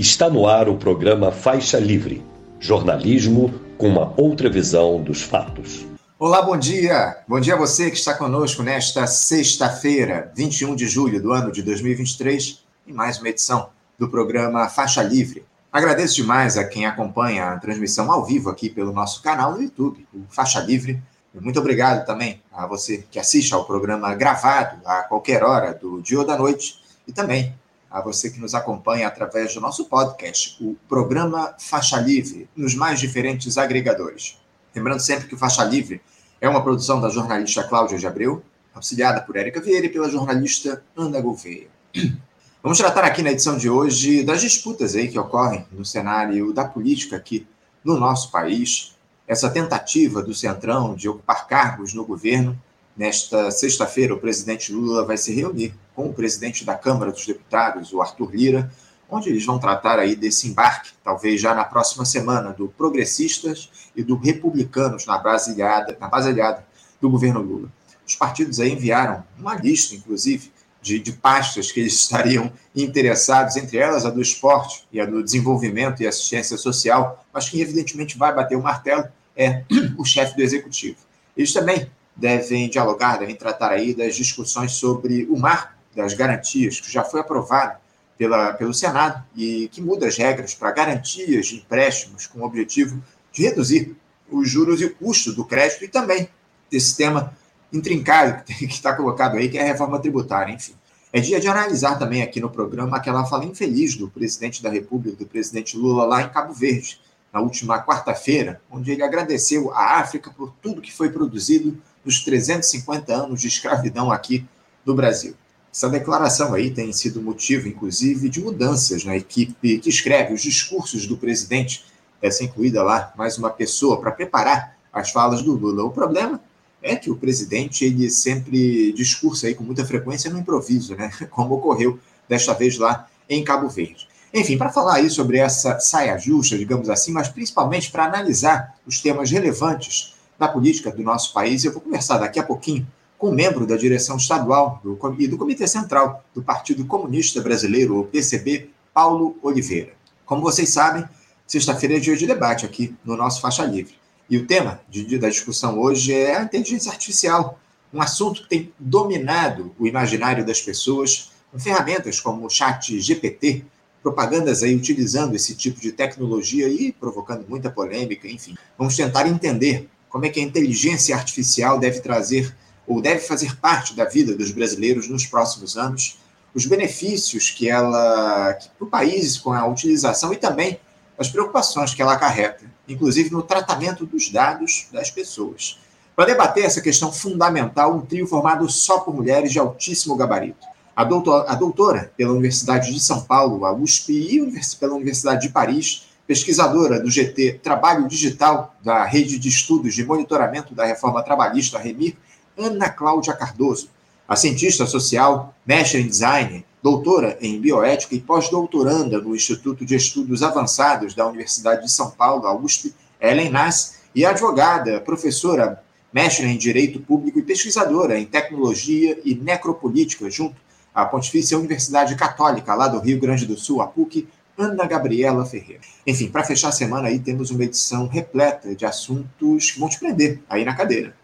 Está no ar o programa Faixa Livre, jornalismo com uma outra visão dos fatos. Olá, bom dia. Bom dia a você que está conosco nesta sexta-feira, 21 de julho do ano de 2023, em mais uma edição do programa Faixa Livre. Agradeço demais a quem acompanha a transmissão ao vivo aqui pelo nosso canal no YouTube, o Faixa Livre. Muito obrigado também a você que assiste ao programa gravado a qualquer hora do dia ou da noite e também a você que nos acompanha através do nosso podcast, o programa Faixa Livre, nos mais diferentes agregadores. Lembrando sempre que o Faixa Livre é uma produção da jornalista Cláudia de Abreu, auxiliada por Érica Vieira e pela jornalista Ana Gouveia. Vamos tratar aqui na edição de hoje das disputas aí que ocorrem no cenário da política aqui no nosso país, essa tentativa do Centrão de ocupar cargos no governo Nesta sexta-feira, o presidente Lula vai se reunir com o presidente da Câmara dos Deputados, o Arthur Lira, onde eles vão tratar aí desse embarque, talvez já na próxima semana, do Progressistas e do Republicanos na baseada, na baseada do governo Lula. Os partidos aí enviaram uma lista, inclusive, de, de pastas que eles estariam interessados, entre elas a do esporte e a do desenvolvimento e assistência social, mas quem evidentemente vai bater o martelo é o chefe do executivo. Eles também devem dialogar, devem tratar aí das discussões sobre o marco das garantias, que já foi aprovado pela, pelo Senado e que muda as regras para garantias de empréstimos com o objetivo de reduzir os juros e o custo do crédito e também desse tema intrincado que está colocado aí, que é a reforma tributária, enfim. É dia de analisar também aqui no programa aquela fala infeliz do presidente da República, do presidente Lula, lá em Cabo Verde, na última quarta-feira, onde ele agradeceu à África por tudo que foi produzido dos 350 anos de escravidão aqui no Brasil. Essa declaração aí tem sido motivo, inclusive, de mudanças na equipe que escreve os discursos do presidente. Essa incluída lá mais uma pessoa para preparar as falas do Lula. O problema é que o presidente ele sempre discursa aí com muita frequência no improviso, né? Como ocorreu desta vez lá em Cabo Verde. Enfim, para falar aí sobre essa saia justa, digamos assim, mas principalmente para analisar os temas relevantes da política do nosso país. Eu vou conversar daqui a pouquinho com um membro da direção estadual do, e do Comitê Central do Partido Comunista Brasileiro, o PCB, Paulo Oliveira. Como vocês sabem, sexta-feira é dia de debate aqui no nosso Faixa Livre. E o tema de, da discussão hoje é a inteligência artificial, um assunto que tem dominado o imaginário das pessoas com ferramentas como o chat GPT, propagandas aí utilizando esse tipo de tecnologia e provocando muita polêmica, enfim. Vamos tentar entender como é que a inteligência artificial deve trazer ou deve fazer parte da vida dos brasileiros nos próximos anos, os benefícios que ela, para o país com a utilização e também as preocupações que ela acarreta, inclusive no tratamento dos dados das pessoas. Para debater essa questão fundamental, um trio formado só por mulheres de altíssimo gabarito. A doutora, a doutora pela Universidade de São Paulo, a USP, e pela Universidade de Paris, pesquisadora do GT Trabalho Digital da Rede de Estudos de Monitoramento da Reforma Trabalhista, REMIR, Ana Cláudia Cardoso. A cientista social, mestre em design, doutora em bioética e pós-doutoranda no Instituto de Estudos Avançados da Universidade de São Paulo, a USP, Ellen Nass, e advogada, professora, mestre em Direito Público e pesquisadora em Tecnologia e Necropolítica, junto à Pontifícia Universidade Católica, lá do Rio Grande do Sul, a PUC, Ana Gabriela Ferreira. Enfim, para fechar a semana aí temos uma edição repleta de assuntos que vão te prender aí na cadeira.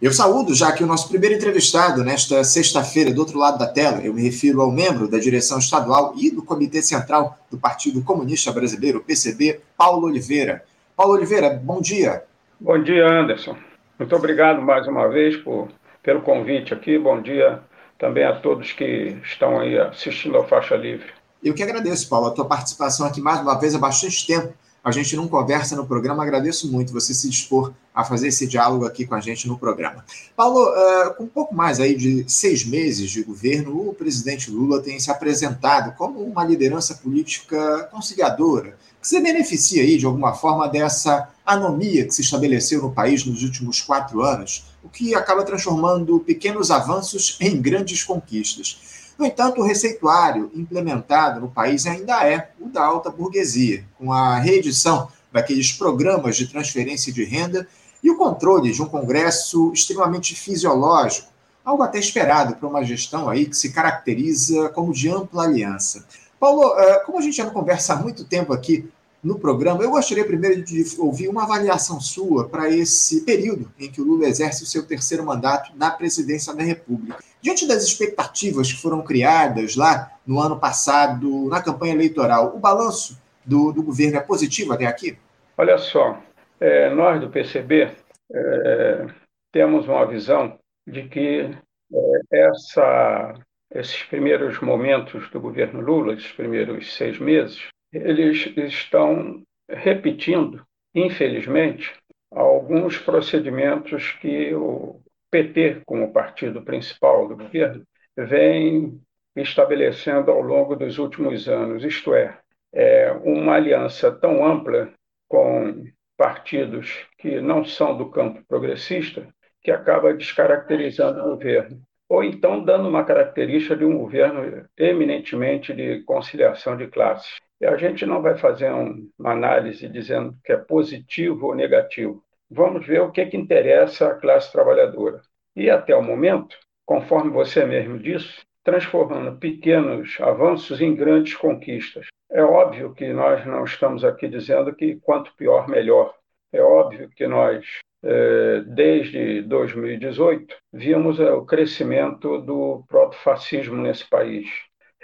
Eu saúdo já que o nosso primeiro entrevistado nesta sexta-feira, do outro lado da tela, eu me refiro ao membro da direção estadual e do Comitê Central do Partido Comunista Brasileiro, PCB, Paulo Oliveira. Paulo Oliveira, bom dia. Bom dia, Anderson. Muito obrigado mais uma vez por, pelo convite aqui. Bom dia também a todos que estão aí assistindo ao Faixa Livre. Eu que agradeço, Paulo, a tua participação aqui mais uma vez há bastante tempo. A gente não conversa no programa, agradeço muito você se dispor a fazer esse diálogo aqui com a gente no programa. Paulo, uh, com um pouco mais aí de seis meses de governo, o presidente Lula tem se apresentado como uma liderança política conciliadora, que se beneficia aí, de alguma forma, dessa anomia que se estabeleceu no país nos últimos quatro anos, o que acaba transformando pequenos avanços em grandes conquistas. No entanto, o receituário implementado no país ainda é o da alta burguesia, com a reedição daqueles programas de transferência de renda e o controle de um Congresso extremamente fisiológico, algo até esperado para uma gestão aí que se caracteriza como de ampla aliança. Paulo, eh, como a gente já não conversa há muito tempo aqui no programa, eu gostaria primeiro de ouvir uma avaliação sua para esse período em que o Lula exerce o seu terceiro mandato na presidência da República. Diante das expectativas que foram criadas lá no ano passado, na campanha eleitoral, o balanço do, do governo é positivo até aqui? Olha só, é, nós do PCB é, temos uma visão de que é, essa, esses primeiros momentos do governo Lula, esses primeiros seis meses, eles estão repetindo, infelizmente, alguns procedimentos que o PT, como partido principal do governo, vem estabelecendo ao longo dos últimos anos, isto é, é uma aliança tão ampla com partidos que não são do campo progressista, que acaba descaracterizando o governo, ou então dando uma característica de um governo eminentemente de conciliação de classes. A gente não vai fazer um, uma análise dizendo que é positivo ou negativo. Vamos ver o que, que interessa à classe trabalhadora. E até o momento, conforme você mesmo disse, transformando pequenos avanços em grandes conquistas. É óbvio que nós não estamos aqui dizendo que quanto pior, melhor. É óbvio que nós, é, desde 2018, vimos é, o crescimento do proto-fascismo nesse país,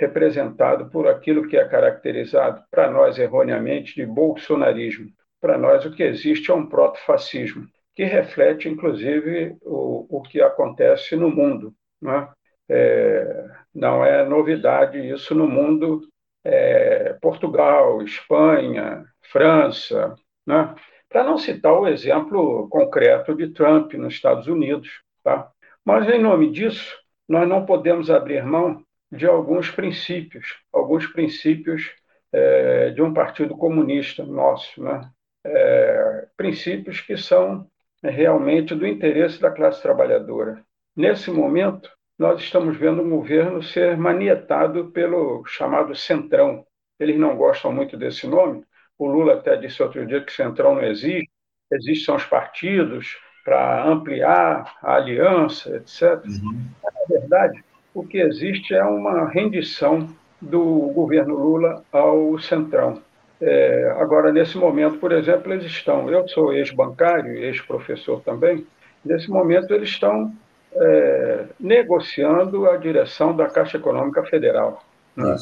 representado por aquilo que é caracterizado, para nós erroneamente, de bolsonarismo. Para nós, o que existe é um proto-fascismo, que reflete, inclusive, o, o que acontece no mundo. Não é? É, não é novidade isso no mundo é, Portugal, Espanha, França, né? para não citar o exemplo concreto de Trump nos Estados Unidos. Tá? Mas, em nome disso, nós não podemos abrir mão de alguns princípios, alguns princípios é, de um partido comunista nosso, né? É, princípios que são realmente do interesse da classe trabalhadora. Nesse momento, nós estamos vendo um governo ser manietado pelo chamado Centrão. Eles não gostam muito desse nome. O Lula até disse outro dia que Centrão não existe, existem os partidos para ampliar a aliança, etc. Uhum. Na verdade, o que existe é uma rendição do governo Lula ao Centrão. É, agora, nesse momento, por exemplo, eles estão. Eu sou ex-bancário, ex-professor também. Nesse momento, eles estão é, negociando a direção da Caixa Econômica Federal, né?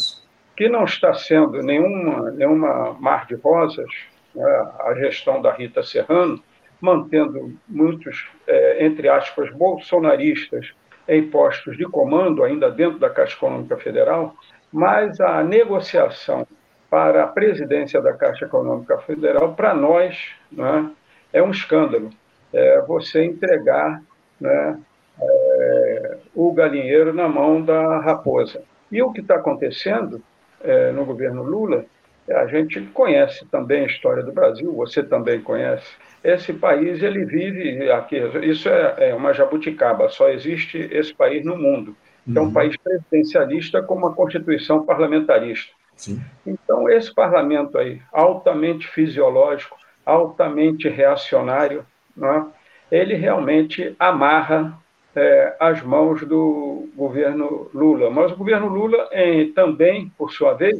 que não está sendo nenhuma, nenhuma mar de rosas, né? a gestão da Rita Serrano, mantendo muitos, é, entre aspas, bolsonaristas em postos de comando, ainda dentro da Caixa Econômica Federal, mas a negociação para a presidência da Caixa Econômica Federal, para nós, né, é um escândalo. É você entregar né, é, o galinheiro na mão da raposa. E o que está acontecendo é, no governo Lula, a gente conhece também a história do Brasil, você também conhece. Esse país ele vive aqui, isso é, é uma jabuticaba, só existe esse país no mundo. É um uhum. país presidencialista com uma constituição parlamentarista. Sim. Então, esse parlamento aí, altamente fisiológico, altamente reacionário, né, ele realmente amarra é, às mãos do governo Lula. Mas o governo Lula em, também, por sua vez,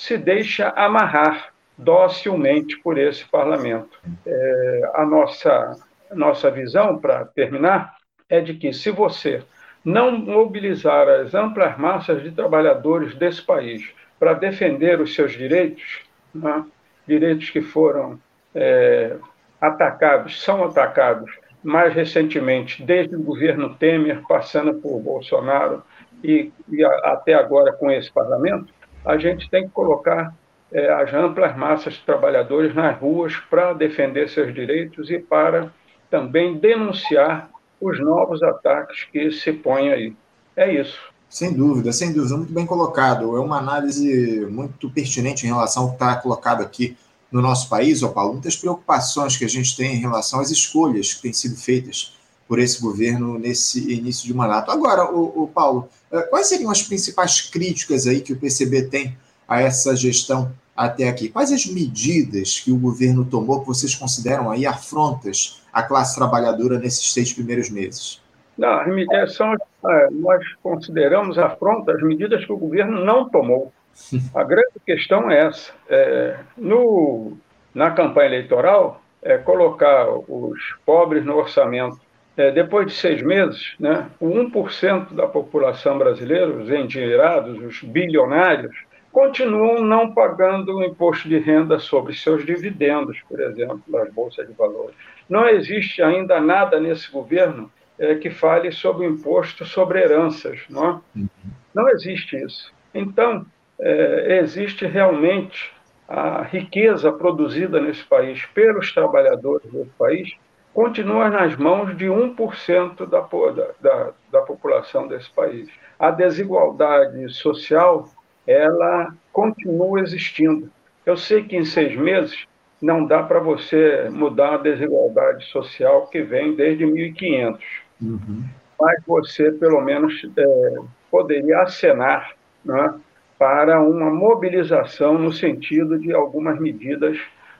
se deixa amarrar docilmente por esse parlamento. É, a nossa, nossa visão, para terminar, é de que se você não mobilizar as amplas massas de trabalhadores desse país para defender os seus direitos, né, direitos que foram é, atacados, são atacados mais recentemente, desde o governo Temer, passando por Bolsonaro e, e a, até agora com esse parlamento, a gente tem que colocar é, as amplas massas de trabalhadores nas ruas para defender seus direitos e para também denunciar os novos ataques que se põem aí. É isso. Sem dúvida, sem dúvida, muito bem colocado. É uma análise muito pertinente em relação ao que está colocado aqui no nosso país, ó Paulo, muitas preocupações que a gente tem em relação às escolhas que têm sido feitas por esse governo nesse início de mandato. Agora, o, o Paulo, eh, quais seriam as principais críticas aí que o PCB tem a essa gestão até aqui? Quais as medidas que o governo tomou que vocês consideram aí afrontas à classe trabalhadora nesses seis primeiros meses? Não, as medidas são é, nós consideramos afronta as medidas que o governo não tomou. A grande questão é essa. É, no, na campanha eleitoral, é colocar os pobres no orçamento. É, depois de seis meses, né, o 1% da população brasileira, os endinheirados, os bilionários, continuam não pagando o imposto de renda sobre seus dividendos, por exemplo, das bolsas de valores. Não existe ainda nada nesse governo é, que fale sobre o imposto sobre heranças. Não, é? Uhum. não existe isso. Então, é, existe realmente a riqueza produzida nesse país pelos trabalhadores desse país continua nas mãos de 1% da, da, da população desse país. A desigualdade social ela continua existindo. Eu sei que em seis meses não dá para você mudar a desigualdade social que vem desde 1500, uhum. mas você pelo menos é, poderia acenar né, para uma mobilização no sentido de algumas medidas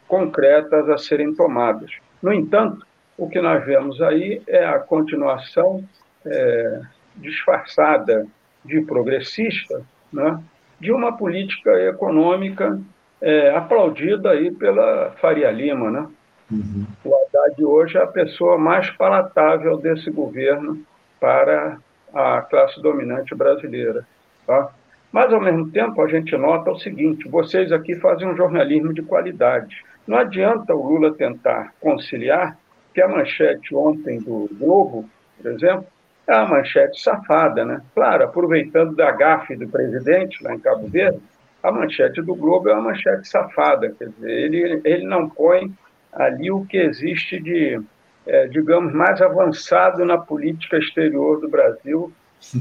concretas a serem tomadas. No entanto, o que nós vemos aí é a continuação é, disfarçada de progressista né, de uma política econômica é, aplaudida aí pela Faria Lima, né? Uhum. O Haddad hoje é a pessoa mais palatável desse governo para a classe dominante brasileira, tá? Mas, ao mesmo tempo, a gente nota o seguinte: vocês aqui fazem um jornalismo de qualidade. Não adianta o Lula tentar conciliar, que a manchete ontem do Globo, por exemplo, é uma manchete safada, né? Claro, aproveitando da gafe do presidente lá em Cabo Verde, a manchete do Globo é uma manchete safada, quer dizer, ele, ele não põe ali o que existe de, é, digamos, mais avançado na política exterior do Brasil.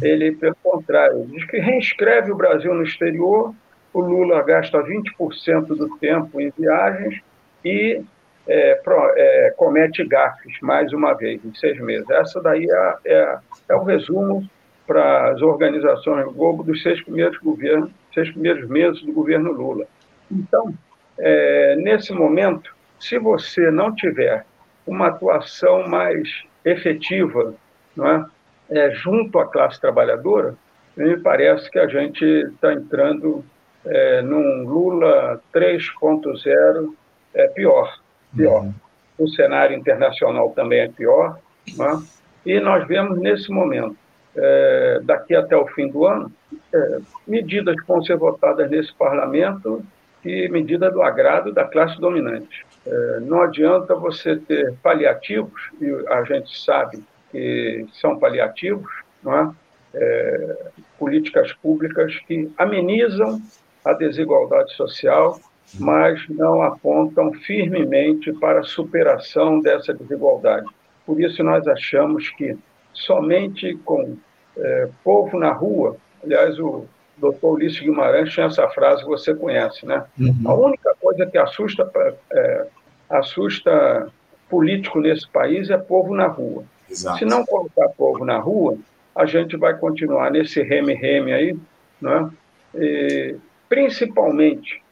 Ele, pelo contrário, diz que reescreve o Brasil no exterior, o Lula gasta 20% do tempo em viagens e é, pro, é, comete gafes mais uma vez em seis meses. Essa daí é, é, é o resumo para as organizações Globo dos seis primeiros governos, seis primeiros meses do governo Lula. Então, é, nesse momento, se você não tiver uma atuação mais efetiva, não é, é junto à classe trabalhadora, me parece que a gente está entrando é, num Lula 3.0 é, pior pior. Uhum. O cenário internacional também é pior. Né? E nós vemos nesse momento, é, daqui até o fim do ano, é, medidas que vão ser votadas nesse parlamento e medida do agrado da classe dominante. É, não adianta você ter paliativos, e a gente sabe que são paliativos, é? É, políticas públicas que amenizam a desigualdade social mas não apontam firmemente para a superação dessa desigualdade. Por isso, nós achamos que somente com é, povo na rua, aliás, o doutor Ulisses Guimarães tinha essa frase que você conhece, né? Uhum. A única coisa que assusta, é, assusta político nesse país é povo na rua. Exato. Se não colocar povo na rua, a gente vai continuar nesse reme-reme aí, né? E, principalmente é,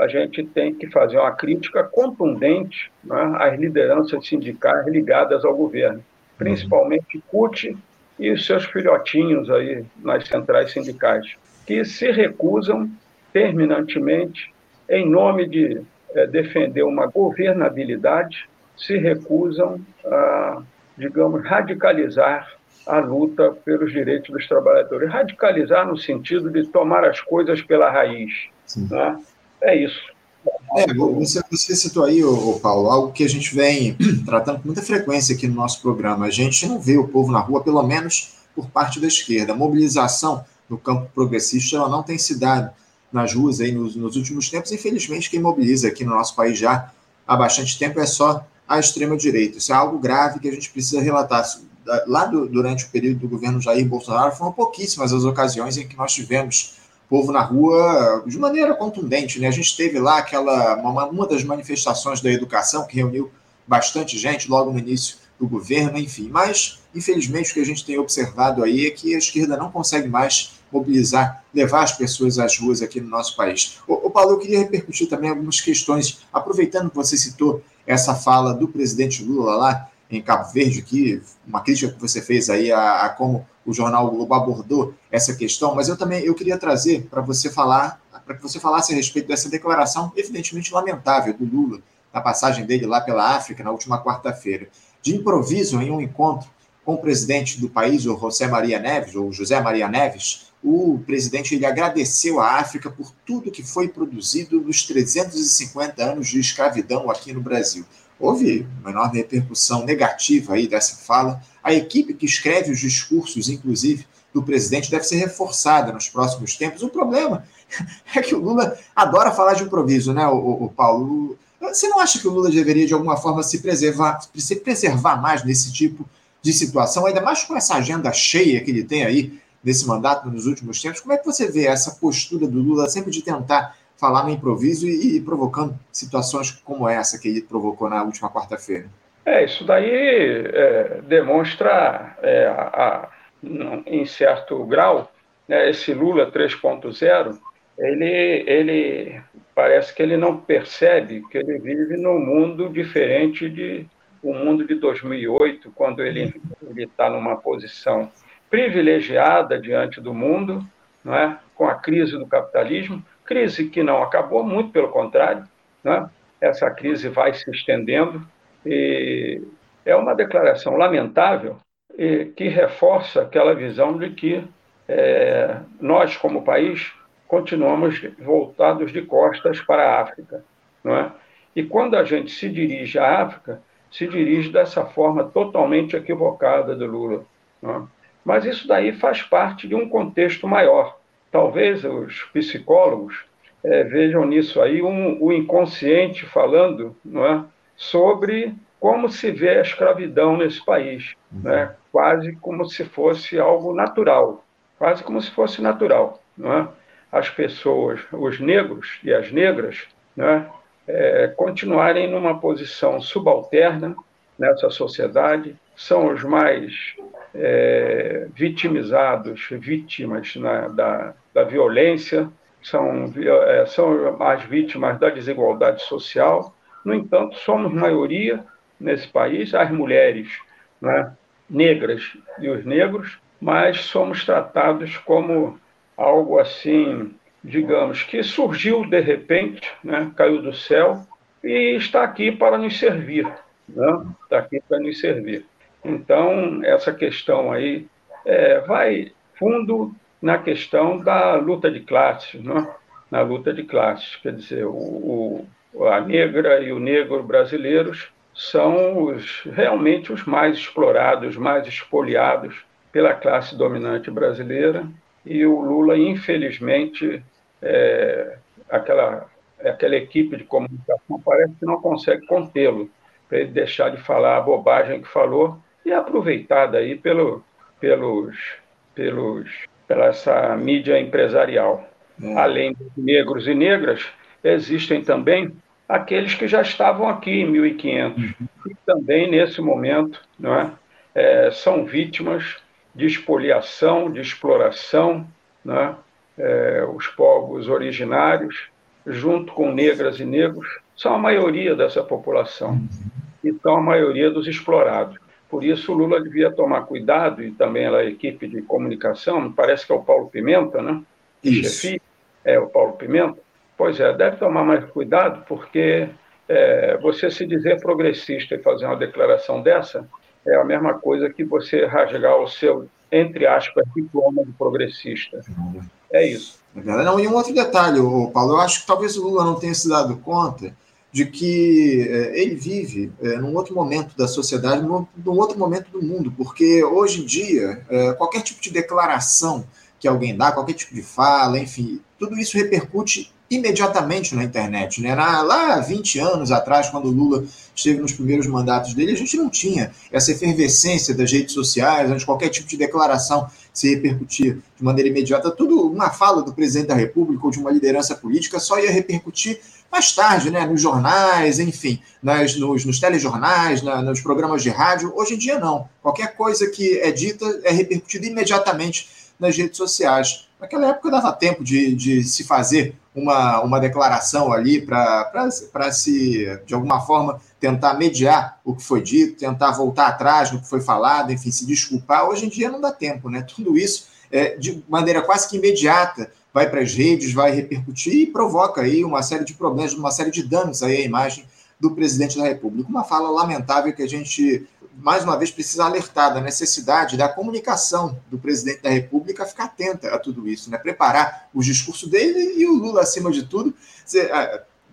a gente tem que fazer uma crítica contundente né, às lideranças sindicais ligadas ao governo, principalmente CUT e os seus filhotinhos aí nas centrais sindicais, que se recusam terminantemente, em nome de é, defender uma governabilidade, se recusam a, digamos, radicalizar a luta pelos direitos dos trabalhadores. Radicalizar no sentido de tomar as coisas pela raiz. Né? É isso. É, você, você citou aí, ô, Paulo, algo que a gente vem tratando com muita frequência aqui no nosso programa. A gente não vê o povo na rua, pelo menos por parte da esquerda. A mobilização no campo progressista ela não tem se dado nas ruas aí nos, nos últimos tempos. Infelizmente, quem mobiliza aqui no nosso país já há bastante tempo é só a extrema-direita. Isso é algo grave que a gente precisa relatar. Lá do, durante o período do governo Jair Bolsonaro, foram pouquíssimas as ocasiões em que nós tivemos povo na rua de maneira contundente. Né? A gente teve lá aquela uma, uma das manifestações da educação que reuniu bastante gente logo no início do governo, enfim. Mas, infelizmente, o que a gente tem observado aí é que a esquerda não consegue mais mobilizar, levar as pessoas às ruas aqui no nosso país. O, Paulo, eu queria repercutir também algumas questões, aproveitando que você citou essa fala do presidente Lula lá, em Cabo Verde, que uma crítica que você fez aí a, a como o jornal Globo abordou essa questão, mas eu também eu queria trazer para você falar, para que você falasse a respeito dessa declaração evidentemente lamentável do Lula na passagem dele lá pela África na última quarta-feira, de improviso em um encontro com o presidente do país, o José Maria Neves, ou José Maria Neves, o presidente ele agradeceu à África por tudo que foi produzido nos 350 anos de escravidão aqui no Brasil. Houve uma enorme repercussão negativa aí dessa fala. A equipe que escreve os discursos, inclusive, do presidente, deve ser reforçada nos próximos tempos. O problema é que o Lula adora falar de improviso, né, o, o Paulo? Você não acha que o Lula deveria, de alguma forma, se preservar, se preservar mais nesse tipo de situação, ainda mais com essa agenda cheia que ele tem aí nesse mandato nos últimos tempos? Como é que você vê essa postura do Lula sempre de tentar falar no improviso e, e provocando situações como essa que ele provocou na última quarta-feira? É, isso daí é, demonstra, é, a, a, em certo grau, né, esse Lula 3.0, ele, ele parece que ele não percebe que ele vive num mundo diferente de o mundo de 2008, quando ele está numa posição privilegiada diante do mundo, não é? com a crise do capitalismo, crise que não acabou, muito pelo contrário, é? essa crise vai se estendendo é uma declaração lamentável que reforça aquela visão de que é, nós, como país, continuamos voltados de costas para a África. Não é? E quando a gente se dirige à África, se dirige dessa forma totalmente equivocada do Lula. Né? Mas isso daí faz parte de um contexto maior. Talvez os psicólogos é, vejam nisso aí um, o inconsciente falando não é, sobre como se vê a escravidão nesse país, né? quase como se fosse algo natural, quase como se fosse natural. Não é? As pessoas, os negros e as negras, né, é, continuarem numa posição subalterna nessa sociedade, são os mais é, vitimizados, vítimas né, da, da violência, são, é, são as vítimas da desigualdade social. No entanto, somos maioria nesse país, as mulheres né, negras e os negros, mas somos tratados como algo assim digamos, que surgiu de repente, né, caiu do céu e está aqui para nos servir. Né? Está aqui para nos servir. Então, essa questão aí é, vai fundo na questão da luta de classes, né? na luta de classes. Quer dizer, o, o, a negra e o negro brasileiros são os, realmente os mais explorados, mais espoliados pela classe dominante brasileira. E o Lula, infelizmente, é, aquela, aquela equipe de comunicação parece que não consegue contê-lo, para ele deixar de falar a bobagem que falou e é aproveitada aí pelo, pelos, pelos, pela essa mídia empresarial. Hum. Além dos negros e negras, existem também aqueles que já estavam aqui em 1500 uhum. e também nesse momento não é, é são vítimas de expoliação, de exploração, é? é, os povos originários, junto com negras e negros, são a maioria dessa população e são a maioria dos explorados. Por isso, o Lula devia tomar cuidado, e também a equipe de comunicação, parece que é o Paulo Pimenta, né? Chefe, é o Paulo Pimenta. Pois é, deve tomar mais cuidado, porque é, você se dizer progressista e fazer uma declaração dessa é a mesma coisa que você rasgar o seu, entre aspas, diploma de progressista. É isso. Não, e um outro detalhe, Paulo, eu acho que talvez o Lula não tenha se dado conta de que é, ele vive é, num outro momento da sociedade, num, num, outro momento do mundo, porque hoje em dia, é, qualquer tipo de declaração que alguém dá, qualquer tipo de fala, enfim, tudo isso repercute imediatamente na internet. Né? Na, lá 20 anos atrás, quando o Lula esteve nos primeiros mandatos dele, a gente não tinha essa efervescência das redes sociais, onde qualquer tipo de declaração se repercutia de maneira imediata. Tudo, uma fala do presidente da República ou de uma liderança política só ia repercutir mais tarde, né, nos jornais, enfim, nas, nos, nos telejornais, na, nos programas de rádio. Hoje em dia, não. Qualquer coisa que é dita é repercutida imediatamente nas redes sociais. Naquela época dava tempo de, de se fazer uma, uma declaração ali para se, de alguma forma, tentar mediar o que foi dito, tentar voltar atrás no que foi falado, enfim, se desculpar. Hoje em dia não dá tempo, né? Tudo isso é, de maneira quase que imediata vai para as redes, vai repercutir e provoca aí uma série de problemas, uma série de danos aí à imagem do presidente da República. Uma fala lamentável que a gente, mais uma vez, precisa alertar da necessidade da comunicação do presidente da República ficar atenta a tudo isso, né? preparar o discurso dele e o Lula, acima de tudo,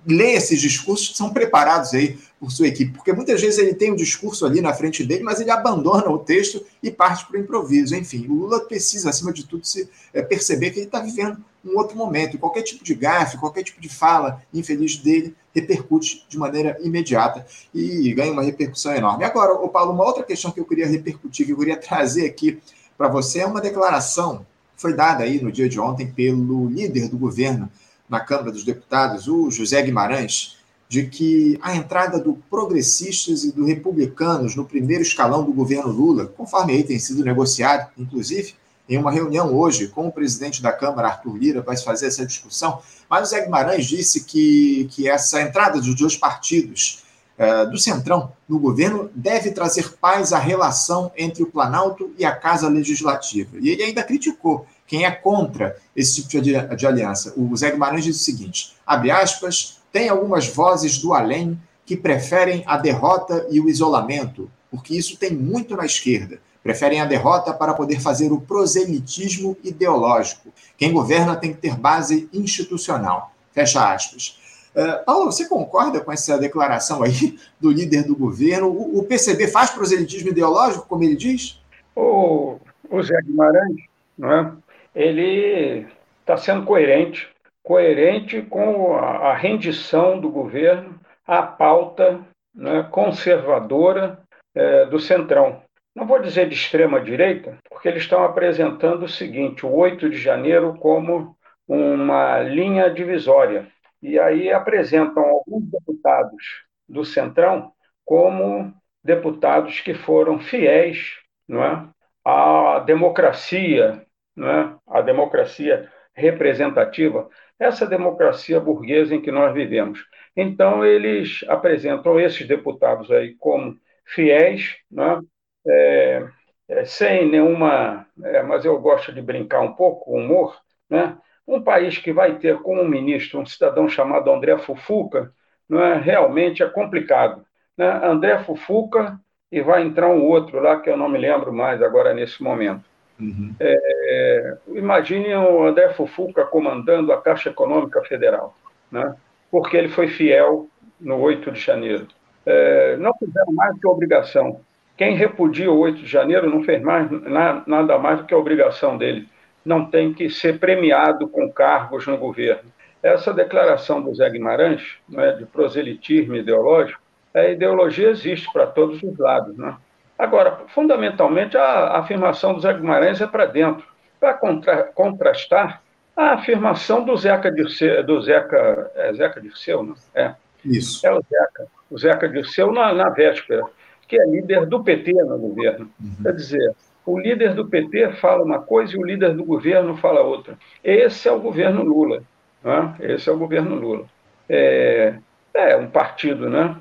ler esses discursos que são preparados aí por sua equipe, porque muitas vezes ele tem um discurso ali na frente dele, mas ele abandona o texto e parte para o improviso. Enfim, o Lula precisa, acima de tudo, se é, perceber que ele está vivendo um outro momento. Qualquer tipo de gafe, qualquer tipo de fala infeliz dele repercute de maneira imediata e ganha uma repercussão enorme. Agora, o Paulo, uma outra questão que eu queria repercutir, que eu queria trazer aqui para você, é uma declaração que foi dada aí no dia de ontem pelo líder do governo na Câmara dos Deputados, o José Guimarães, de que a entrada do progressistas e do republicanos no primeiro escalão do governo Lula, conforme aí tem sido negociado, inclusive, em uma reunião hoje com o presidente da Câmara, Arthur Lira, vai se fazer essa discussão. Mas o Zé Guimarães disse que, que essa entrada dos dois partidos uh, do Centrão no governo deve trazer paz à relação entre o Planalto e a Casa Legislativa. E ele ainda criticou quem é contra esse tipo de, de aliança. O Zé Guimarães disse o seguinte: abre aspas tem algumas vozes do além que preferem a derrota e o isolamento, porque isso tem muito na esquerda. Preferem a derrota para poder fazer o proselitismo ideológico. Quem governa tem que ter base institucional. Fecha aspas. Uh, Paulo, você concorda com essa declaração aí do líder do governo? O, o PCB faz proselitismo ideológico, como ele diz? O, o Zé Guimarães, não é? Ele está sendo coerente coerente com a, rendição do governo à pauta né, conservadora é, do Centrão. Não vou dizer de extrema-direita, porque eles estão apresentando o seguinte: o 8 de janeiro como uma linha divisória. E aí apresentam alguns deputados do Centrão como deputados que foram fiéis não é, à democracia, não é, à democracia representativa essa democracia burguesa em que nós vivemos. Então, eles apresentam esses deputados aí como fiéis, né? é, é, sem nenhuma. É, mas eu gosto de brincar um pouco com humor. Né? Um país que vai ter como ministro um cidadão chamado André Fufuca, não é, realmente é complicado. Né? André Fufuca e vai entrar um outro lá que eu não me lembro mais agora nesse momento. Uhum. É, imagine o André Fufuca comandando a Caixa Econômica Federal, né? porque ele foi fiel no 8 de janeiro. É, não fizeram mais que obrigação. Quem repudia o 8 de janeiro não fez mais, na, nada mais do que a obrigação dele. Não tem que ser premiado com cargos no governo. Essa declaração do Zé Guimarães, né, de proselitismo ideológico, a ideologia existe para todos os lados. Né? Agora, fundamentalmente, a afirmação do Zé Guimarães é para dentro. Para contra, contrastar a afirmação do Zeca Dirceu, do Zeca, é Zeca Dirceu, não? É. Isso. É o Zeca. O Zeca Dirceu na, na véspera, que é líder do PT no governo. Uhum. Quer dizer, o líder do PT fala uma coisa e o líder do governo fala outra. Esse é o governo Lula. Né? Esse é o governo Lula. É, é um partido, né?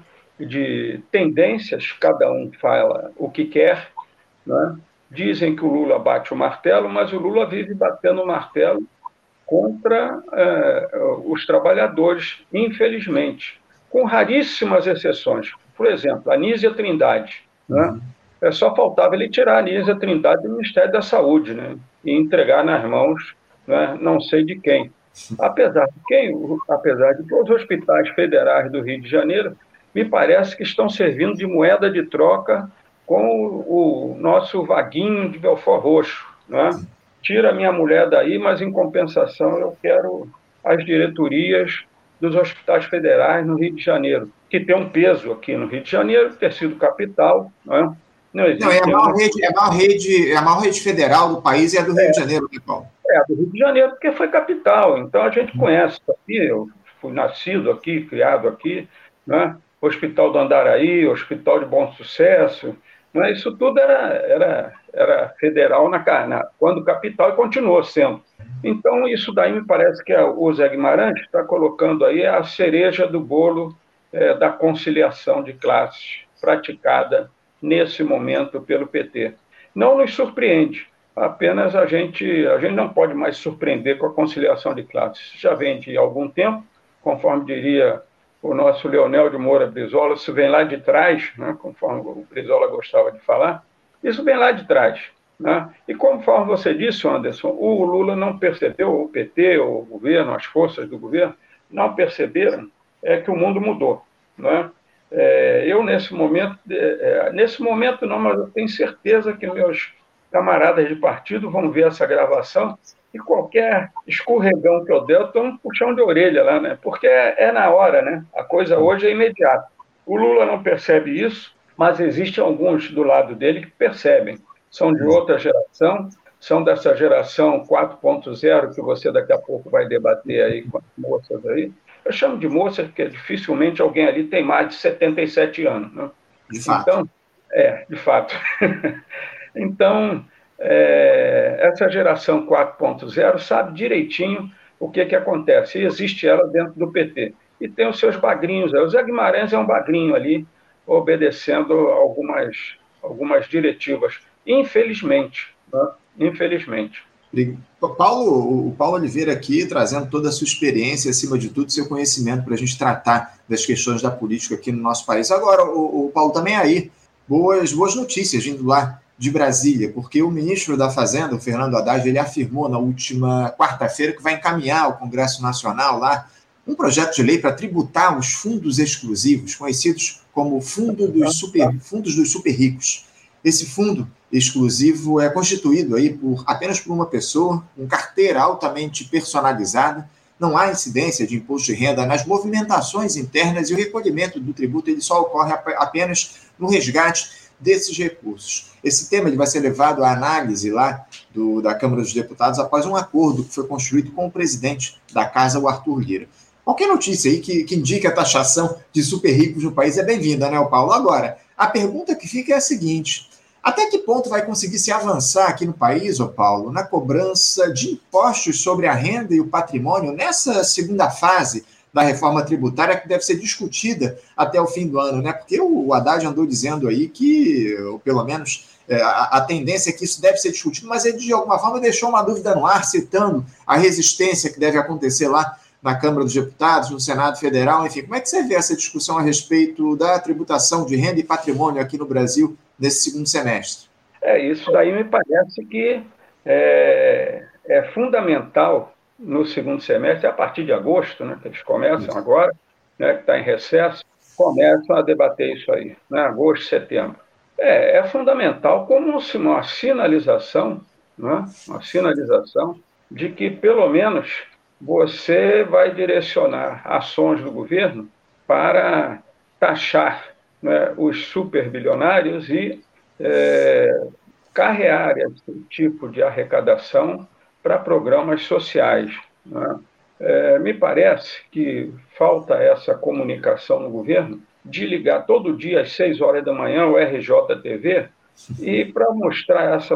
De tendências, cada um fala o que quer. Né? Dizem que o Lula bate o martelo, mas o Lula vive batendo o martelo contra é, os trabalhadores, infelizmente, com raríssimas exceções. Por exemplo, a Nízia Trindade. Né? É só faltava ele tirar a Nízia Trindade do Ministério da Saúde né? e entregar nas mãos né? não sei de quem. Apesar de, quem, apesar de que os hospitais federais do Rio de Janeiro me parece que estão servindo de moeda de troca com o, nosso vaguinho de Belfort Roxo. Né? Tira minha mulher daí, mas em compensação eu quero as diretorias dos hospitais federais no Rio de Janeiro, que tem um peso aqui no Rio de Janeiro, ter sido capital. Né? Não, existe Não, é, a maior rede, é, a maior rede, é a maior rede federal do país e é do Rio é, de Janeiro, né, Paulo? É, do Rio de Janeiro, porque foi capital. Então a gente conhece isso aqui, eu fui nascido aqui, criado aqui, né? Hospital do Andaraí, Hospital de Bom Sucesso, Mas isso tudo era, era, era federal na, na, quando capital e continuou sendo. Então, isso daí me parece que o Zé Guimarães está colocando aí a cereja do bolo é, da conciliação de classes praticada nesse momento pelo PT. Não nos surpreende, apenas a gente, a gente não pode mais surpreender com a conciliação de classes. Já vem de algum tempo, conforme diria o nosso Leonel de Moura Brizola, isso vem lá de trás, né, conforme o Brizola gostava de falar, isso vem lá de trás. Né? E conforme você disse, Anderson, o Lula não percebeu, o PT, o governo, as forças do governo, não perceberam é, que o mundo mudou. Né? É, eu, nesse momento, é, é nesse momento não, mas eu tenho certeza que meus camaradas de partido vão ver essa gravação e qualquer escorregão que eu der, eu tomo um puxão de orelha lá, né? Porque é, é, na hora, né? A coisa hoje é imediata. O Lula não percebe isso, mas existem alguns do lado dele que percebem. São de outra geração, são dessa geração 4.0 que você daqui a pouco vai debater aí com as moças aí. Eu chamo de moças porque dificilmente alguém ali tem mais de 77 anos, né? De fato. Então, é, de fato. então, é, essa geração 4.0 sabe direitinho o que, que acontece. E existe ela dentro do PT. E tem os seus bagrinhos. O Zé Guimarães é um bagrinho ali, obedecendo algumas, algumas diretivas. Infelizmente. Né? Infelizmente. Paulo, o Paulo Oliveira aqui trazendo toda a sua experiência, acima de tudo, seu conhecimento para a gente tratar das questões da política aqui no nosso país. Agora, o, o Paulo também aí, boas, boas notícias vindo lá de Brasília, porque o ministro da Fazenda, o Fernando Haddad, ele afirmou na última quarta-feira que vai encaminhar ao Congresso Nacional lá um projeto de lei para tributar os fundos exclusivos, conhecidos como fundo dos super, fundos dos super ricos. Esse fundo exclusivo é constituído aí por apenas por uma pessoa, com carteira altamente personalizada, não há incidência de imposto de renda nas movimentações internas e o recolhimento do tributo ele só ocorre apenas no resgate desses recursos. Esse tema ele vai ser levado à análise lá do, da Câmara dos Deputados após um acordo que foi construído com o presidente da casa, o Arthur Lira. Qualquer notícia aí que, que indique a taxação de super ricos no país é bem-vinda, né, Paulo? Agora, a pergunta que fica é a seguinte: até que ponto vai conseguir se avançar aqui no país, ô Paulo, na cobrança de impostos sobre a renda e o patrimônio nessa segunda fase da reforma tributária que deve ser discutida até o fim do ano, né? Porque o Haddad andou dizendo aí que, ou pelo menos é, a, a, tendência é que isso deve ser discutido, mas ele de alguma forma deixou uma dúvida no ar, citando a resistência que deve acontecer lá na Câmara dos Deputados, no Senado Federal, enfim. Como é que você vê essa discussão a respeito da tributação de renda e patrimônio aqui no Brasil nesse segundo semestre? É, isso daí me parece que é, é fundamental no segundo semestre, a partir de agosto, né, que eles começam agora, né, que está em recesso, começam a debater isso aí, né, agosto, setembro. É, é fundamental como uma sinalização, né, uma sinalização de que, pelo menos, você vai direcionar ações do governo para taxar né, os superbilionários e é, carrear esse tipo de arrecadação para programas sociais. Né? É, me parece que falta essa comunicação no governo de ligar todo dia às seis horas da manhã o RJTV e para mostrar essa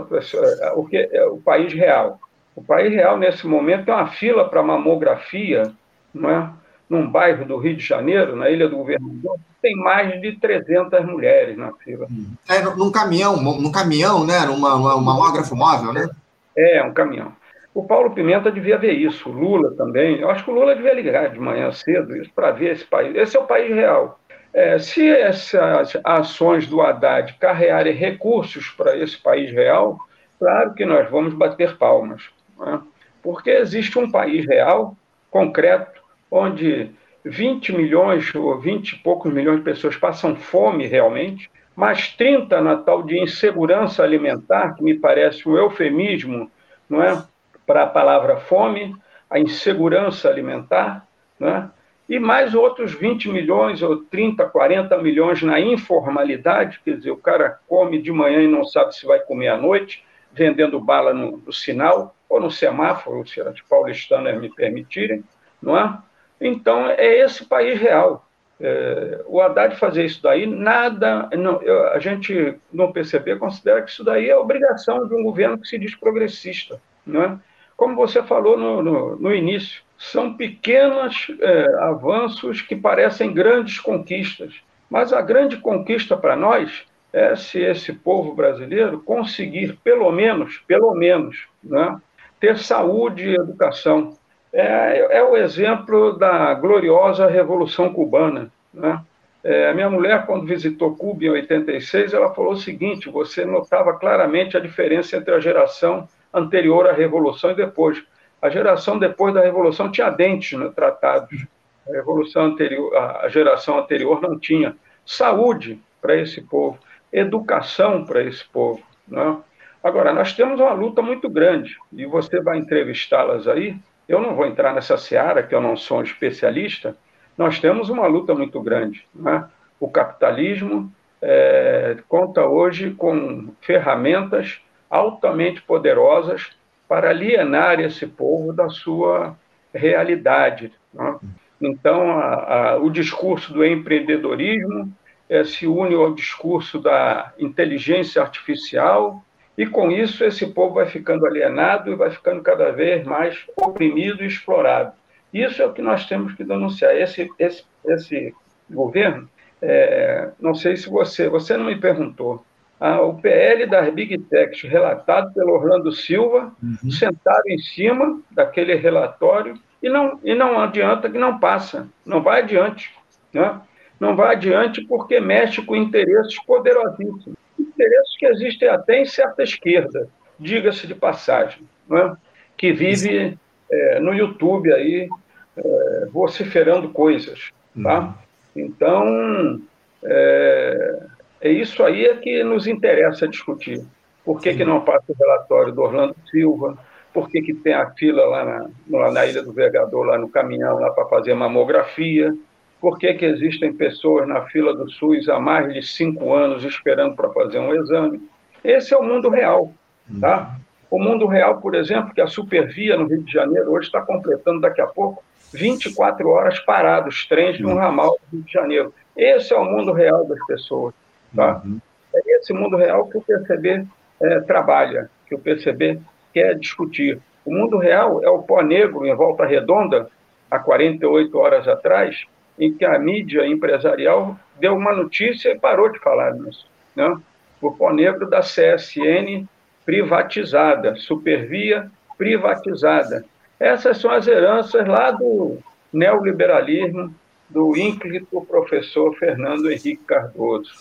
o que é o país real. O país real nesse momento é uma fila para mamografia, não é? Num bairro do Rio de Janeiro, na Ilha do Governador, tem mais de 300 mulheres na fila. É, num caminhão, num caminhão, né? Uma, uma, mamógrafo móvel, né? É, um caminhão. O Paulo Pimenta devia ver isso, o Lula também. Eu acho que o Lula devia ligar de manhã cedo isso para ver esse país. Esse é o país real. É, se essas ações do Haddad carrearem recursos para esse país real, claro que nós vamos bater palmas. Né? Porque existe um país real, concreto, onde 20 milhões ou 20 e poucos milhões de pessoas passam fome realmente, mais 30 na tal de insegurança alimentar, que me parece um eufemismo, não é? Para a palavra fome, a insegurança alimentar, né? e mais outros 20 milhões ou 30, 40 milhões na informalidade, quer dizer, o cara come de manhã e não sabe se vai comer à noite, vendendo bala no, no sinal ou no semáforo, se as paulistanas me permitirem, não é? Então, é esse país real. É, o Haddad fazer isso daí, nada. Não, eu, a gente não perceber, considera que isso daí é obrigação de um governo que se diz progressista. Não é? Como você falou no, no, no início, são pequenos é, avanços que parecem grandes conquistas. Mas a grande conquista para nós é se esse povo brasileiro conseguir, pelo menos, pelo menos, né, ter saúde e educação. É, é o exemplo da gloriosa Revolução Cubana. Né? É, a minha mulher, quando visitou Cuba em 86, ela falou o seguinte: você notava claramente a diferença entre a geração anterior à Revolução e depois. A geração depois da Revolução tinha dentes né, tratados. A revolução anterior, a geração anterior não tinha saúde para esse povo, educação para esse povo. Né? Agora, nós temos uma luta muito grande, e você vai entrevistá-las aí. Eu não vou entrar nessa seara, que eu não sou um especialista. Nós temos uma luta muito grande. Né? O capitalismo é, conta hoje com ferramentas altamente poderosas para alienar esse povo da sua realidade. Né? Então, a, a, o discurso do empreendedorismo é, se une ao discurso da inteligência artificial, e com isso esse povo vai ficando alienado e vai ficando cada vez mais oprimido e explorado. Isso é o que nós temos que denunciar. Esse, esse, esse governo, é, não sei se você, você não me perguntou, ah, o PL das Big Techs, relatado pelo Orlando Silva, uhum. sentado em cima daquele relatório, e não, e não adianta que não passa, não vai adiante. Né? Não vai adiante porque mexe com interesses poderosíssimos. Interesses que existem até em certa esquerda, diga-se de passagem, né? que vive é, no YouTube aí é, vociferando coisas. Tá? Uhum. Então, é, é, isso aí é que nos interessa discutir. Por que, que não passa o relatório do Orlando Silva? por que, que tem a fila lá na, lá na Ilha do Vergador, lá no caminhão, lá para fazer mamografia, por que, que existem pessoas na fila do SUS há mais de cinco anos esperando para fazer um exame. Esse é o mundo real, tá? O mundo real, por exemplo, que a Supervia no Rio de Janeiro hoje está completando daqui a pouco 24 horas parados, trens no ramal do Rio de Janeiro. Esse é o mundo real das pessoas, tá? Uhum. É esse mundo real que o PCB é, trabalha, que o PCB quer discutir. O mundo real é o pó negro em volta redonda, há 48 horas atrás, em que a mídia empresarial deu uma notícia e parou de falar nisso. Né? O pó negro da CSN privatizada, Supervia privatizada. Essas são as heranças lá do neoliberalismo do ínclito professor Fernando Henrique Cardoso.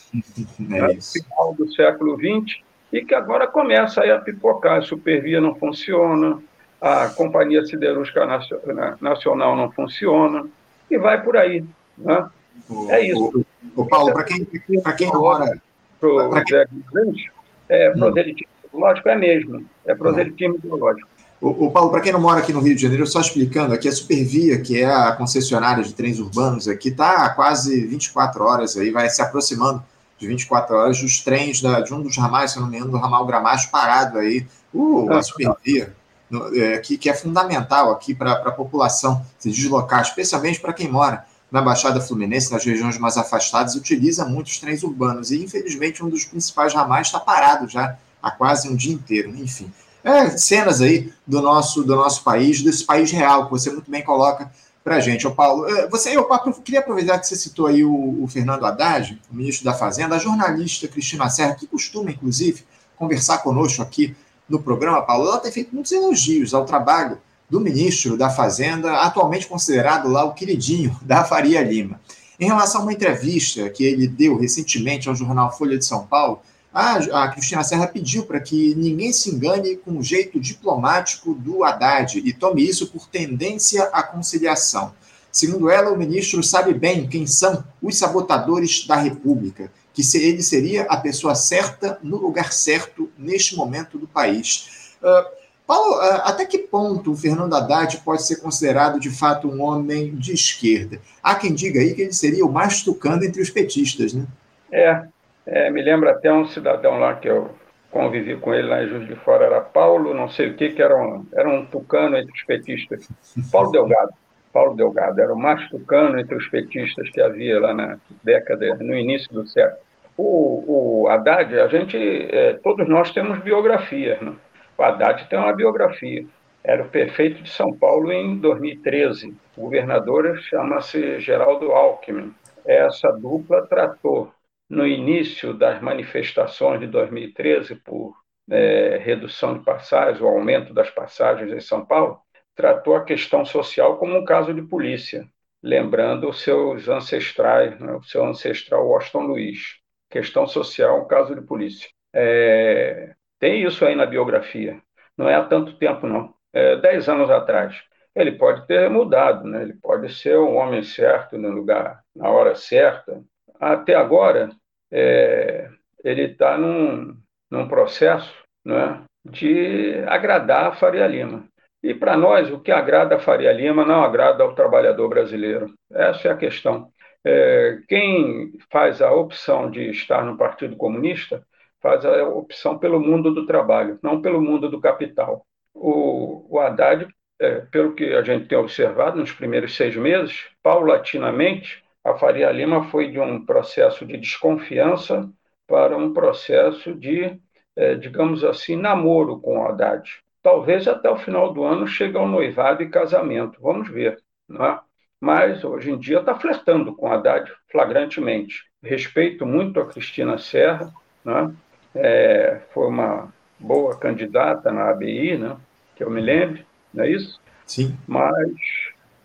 É no final do século XX, e que agora começa a pipocar. A Supervia não funciona, a Companhia Siderúrgica Nacional não funciona, e vai por aí. Né? O, é isso. O, o Paulo, para quem, quem mora... Para quem... É proselitismo ideológico? É mesmo, é proselitismo ideológico. O, o Paulo, para quem não mora aqui no Rio de Janeiro, só explicando aqui, a Supervia, que é a concessionária de trens urbanos aqui, está há quase 24 horas aí, vai se aproximando de 24 horas dos trens da, de um dos ramais, se não me engano, do ramal Gramacho parado aí, uh, a supervia, é, que, que é fundamental aqui para a população se deslocar, especialmente para quem mora na Baixada Fluminense, nas regiões mais afastadas, utiliza muitos trens urbanos. E, infelizmente, um dos principais ramais está parado já há quase um dia inteiro. Enfim, é, cenas aí do nosso, do nosso país, desse país real, que você muito bem coloca para a gente. Ô, Paulo, eh, você, eu queria aproveitar que você citou aí o, o, Fernando Haddad, o ministro da Fazenda, a jornalista Cristina Serra, que costuma, inclusive, conversar conosco aqui no programa, Paulo, ela tem feito muitos elogios ao trabalho do ministro da Fazenda, atualmente considerado lá o queridinho da Faria Lima. Em relação a uma entrevista que ele deu recentemente ao jornal Folha de São Paulo, a, a Cristina Serra pediu para que ninguém se engane com o jeito diplomático do Haddad e tome isso por tendência à conciliação. Segundo ela, o ministro sabe bem quem são os sabotadores da República, que ele seria a pessoa certa no lugar certo neste momento do país. Uh, Paulo, uh, até que ponto o Fernando Haddad pode ser considerado de fato um homem de esquerda? Há quem diga aí que ele seria o mais tucano entre os petistas, né? É, é, me lembra até um cidadão lá que eu convivi com ele lá em Juiz de Fora, era Paulo, não sei o que, que era um, era um tucano entre os petistas. Paulo Delgado. Paulo Delgado, era o mais tucano entre os petistas que havia lá na década, no início do século. O, o Haddad, a gente, é, todos nós temos biografias, né? O Haddad tem uma biografia. Era o prefeito de São Paulo em 2013. O governador chama-se Geraldo Alckmin. Essa dupla tratou, no início das manifestações de 2013, por é, redução de passagens, o aumento das passagens em São Paulo, tratou a questão social como um caso de polícia, lembrando os seus ancestrais, né, o seu ancestral Washington Luiz. Questão social, um caso de polícia. É, tem isso aí na biografia. Não é há tanto tempo, não. É dez anos atrás. Ele pode ter mudado, né? ele pode ser o homem certo no lugar, na hora certa. Até agora, é, ele está num, num processo né, de agradar a Faria Lima. E para nós, o que agrada a Faria Lima não agrada ao trabalhador brasileiro. Essa é a questão. É, quem faz a opção de estar no Partido Comunista faz a opção pelo mundo do trabalho, não pelo mundo do capital. O, o Haddad, é, pelo que a gente tem observado nos primeiros seis meses, paulatinamente, a Faria Lima foi de um processo de desconfiança para um processo de, é, digamos assim, namoro com o Haddad talvez até o final do ano chegue ao noivado e casamento. Vamos ver. Não é? Mas hoje em dia está flertando com a Haddad flagrantemente. Respeito muito a Cristina Serra, é? É, foi uma boa candidata na ABI, né? que eu me lembre, não é isso? Sim. Mas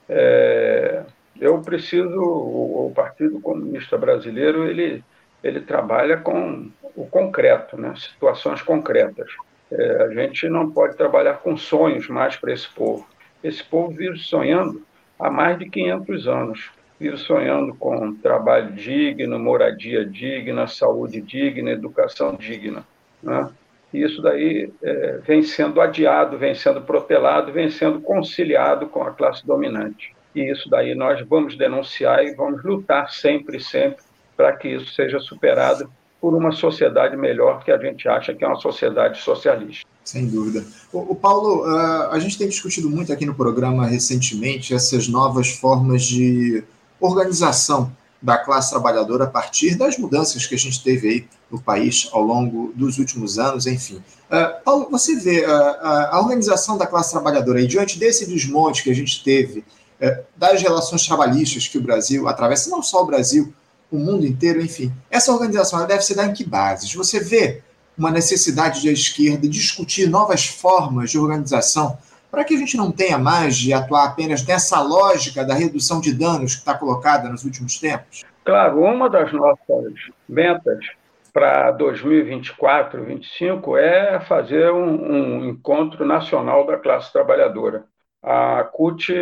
é, eu preciso, o, o, Partido Comunista Brasileiro, ele, ele trabalha com o concreto, né? situações concretas. É, a gente não pode trabalhar com sonhos mais para esse povo. Esse povo vive sonhando há mais de 500 anos. Vive sonhando com trabalho digno, moradia digna, saúde digna, educação digna. Né? E isso daí é, vem sendo adiado, vem sendo protelado, vem sendo conciliado com a classe dominante. E isso daí nós vamos denunciar e vamos lutar sempre, sempre para que isso seja superado por uma sociedade melhor que a gente acha que é uma sociedade socialista. Sem dúvida. O, o Paulo, uh, a gente tem discutido muito aqui no programa recentemente essas novas formas de organização da classe trabalhadora a partir das mudanças que a gente teve aí no país ao longo dos últimos anos, enfim. Uh, Paulo, você vê uh, a organização da classe trabalhadora aí, diante desse desmonte que a gente teve, uh, das relações trabalhistas que o Brasil atravessa, não só o Brasil, o mundo inteiro, enfim. Essa organização deve se dar em que bases? Você vê uma necessidade da esquerda discutir novas formas de organização para que a gente não tenha mais de atuar apenas nessa lógica da redução de danos que está colocada nos últimos tempos? Claro, uma das nossas metas para 2024, 2025 é fazer um, um encontro nacional da classe trabalhadora. A CUT,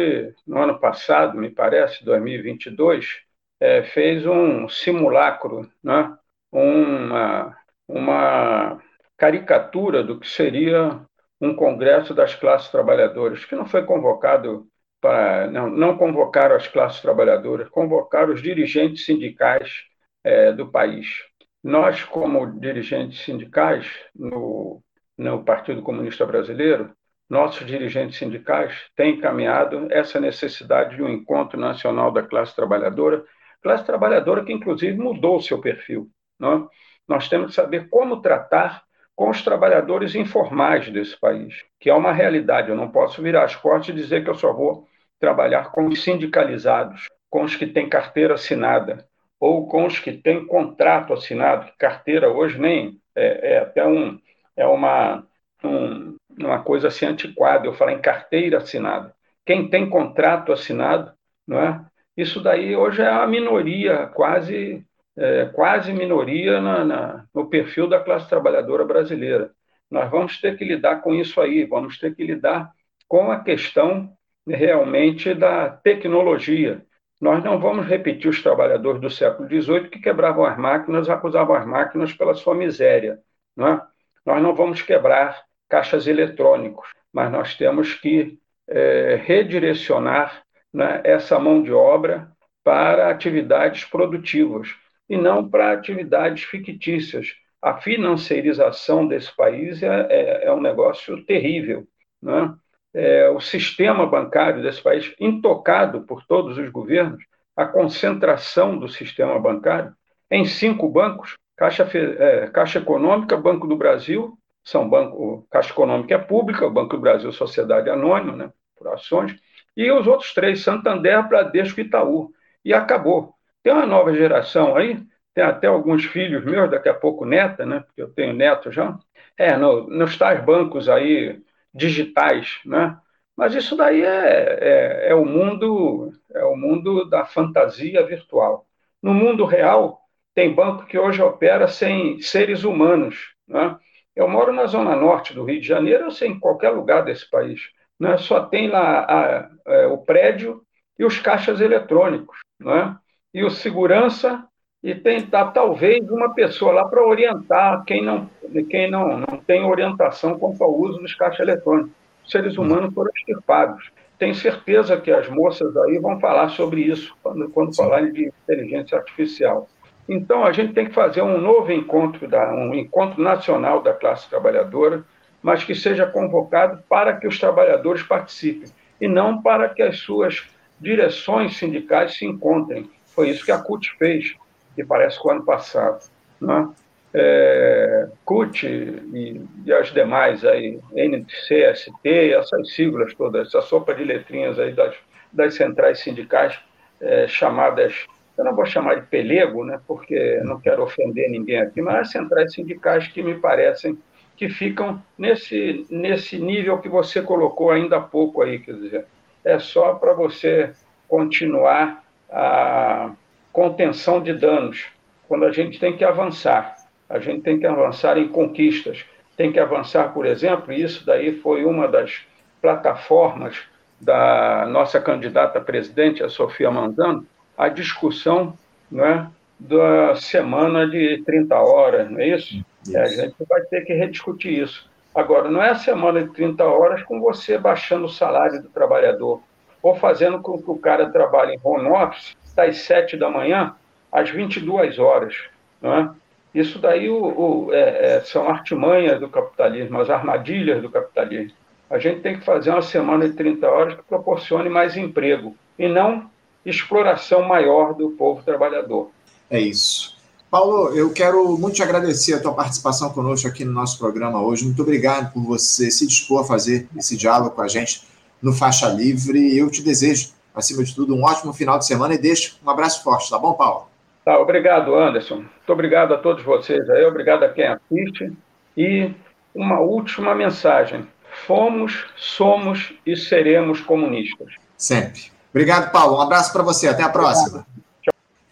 no ano passado, me parece, 2022, é, fez um simulacro, né? uma, uma caricatura do que seria um congresso das classes trabalhadoras, que não foi convocado para. Não, não convocaram as classes trabalhadoras, convocaram os dirigentes sindicais é, do país. Nós, como dirigentes sindicais no, no Partido Comunista Brasileiro, nossos dirigentes sindicais têm encaminhado essa necessidade de um encontro nacional da classe trabalhadora classe trabalhadora que, inclusive, mudou o seu perfil. Não? É? Nós temos que saber como tratar com os trabalhadores informais desse país, que é uma realidade. Eu não posso virar as costas e dizer que eu só vou trabalhar com os sindicalizados, com os que têm carteira assinada, ou com os que têm contrato assinado, carteira hoje nem é, é até um, é uma, um, uma coisa assim antiquada, eu falar em carteira assinada. Quem tem contrato assinado, não é? Isso daí hoje é a minoria, quase, é, quase minoria na, na, no perfil da classe trabalhadora brasileira. Nós vamos ter que lidar com isso aí, vamos ter que lidar com a questão realmente da tecnologia. Nós não vamos repetir os trabalhadores do século XVIII que quebravam as máquinas, acusavam as máquinas pela sua miséria. Não é? Nós não vamos quebrar caixas eletrônicos, mas nós temos que é, redirecionar né, essa mão de obra para atividades produtivas e não para atividades fictícias. A financiarização desse país é, é, é um negócio terrível. Né? é, o sistema bancário desse país, intocado por todos os governos, a concentração do sistema bancário em cinco bancos, Caixa, é, Caixa Econômica, Banco do Brasil, são banco, Caixa Econômica é pública, o Banco do Brasil Sociedade Anônima, né, por ações, e os outros três, Santander, Bradesco e Itaú. E acabou. Tem uma nova geração aí, tem até alguns filhos meus, daqui a pouco neta, né, porque eu tenho neto já, é, no, nos tais bancos aí digitais, né, mas isso daí é, é, é, o mundo é o mundo da fantasia virtual. No mundo real, tem banco que hoje opera sem seres humanos. Né? Eu moro na zona norte do Rio de Janeiro, eu sei em qualquer lugar desse país. Né? Só tem lá a, a, é, o prédio e os caixas eletrônicos. Né? E o segurança, e tem tá, talvez uma pessoa lá para orientar quem, não, quem não, não tem orientação quanto ao uso dos caixas eletrônicos. Os seres humanos foram extirpados. Tenho certeza que as moças aí vão falar sobre isso quando, quando falarem de inteligência artificial. Então, a gente tem que fazer um novo encontro, da, um encontro nacional da classe trabalhadora, mas que seja convocado para que os trabalhadores participem, e não para que as suas direções sindicais se encontrem. Foi isso que a CUT fez, que parece que o ano passado. Né? É, CUT e, e, as demais, aí, NTC, ST, essas siglas todas, essa sopa de letrinhas aí das, das centrais sindicais é, chamadas eu não vou chamar de pelego, né, porque não quero ofender ninguém aqui, mas as centrais sindicais que me parecem que ficam nesse, nesse nível que você colocou ainda há pouco aí, quer dizer, é só para você continuar a contenção de danos, quando a gente tem que avançar, a gente tem que avançar em conquistas, tem que avançar, por exemplo, e isso daí foi uma das plataformas da nossa candidata a presidente, a Sofia Manzano, a discussão né, da semana de 30 horas, não é isso? isso. É, a gente vai ter que rediscutir isso. Agora, não é a semana de 30 horas com você baixando o salário do trabalhador ou fazendo com que o cara trabalhe em home office das 7 da manhã às 22 horas. Não é? Isso daí o, o, é, é, são artimanhas do capitalismo, as armadilhas do capitalismo. A gente tem que fazer uma semana de 30 horas que proporcione mais emprego e não exploração maior do povo trabalhador. É isso. Paulo, eu quero muito te agradecer a tua participação conosco aqui no nosso programa hoje. Muito obrigado por você se dispor a fazer esse diálogo com a gente no Faixa Livre. Eu te desejo, acima de tudo, um ótimo final de semana e deixo um abraço forte, tá bom, Paulo? Tá, obrigado, Anderson. Muito obrigado a todos vocês aí, obrigado a quem assiste. E uma última mensagem: fomos, somos e seremos comunistas. Sempre. Obrigado, Paulo. Um abraço para você. Até a próxima.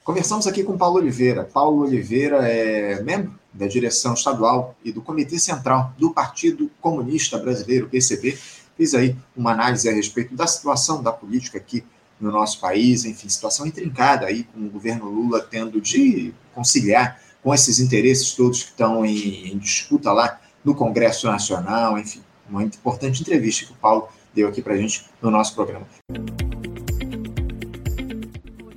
Conversamos aqui com Paulo Oliveira. Paulo Oliveira é membro da direção estadual e do Comitê Central do Partido Comunista Brasileiro, PCB. Fiz aí uma análise a respeito da situação da política aqui no nosso país, enfim, situação intrincada aí com o governo Lula tendo de conciliar com esses interesses todos que estão em, em disputa lá no Congresso Nacional, enfim, uma importante entrevista que o Paulo deu aqui para a gente no nosso programa.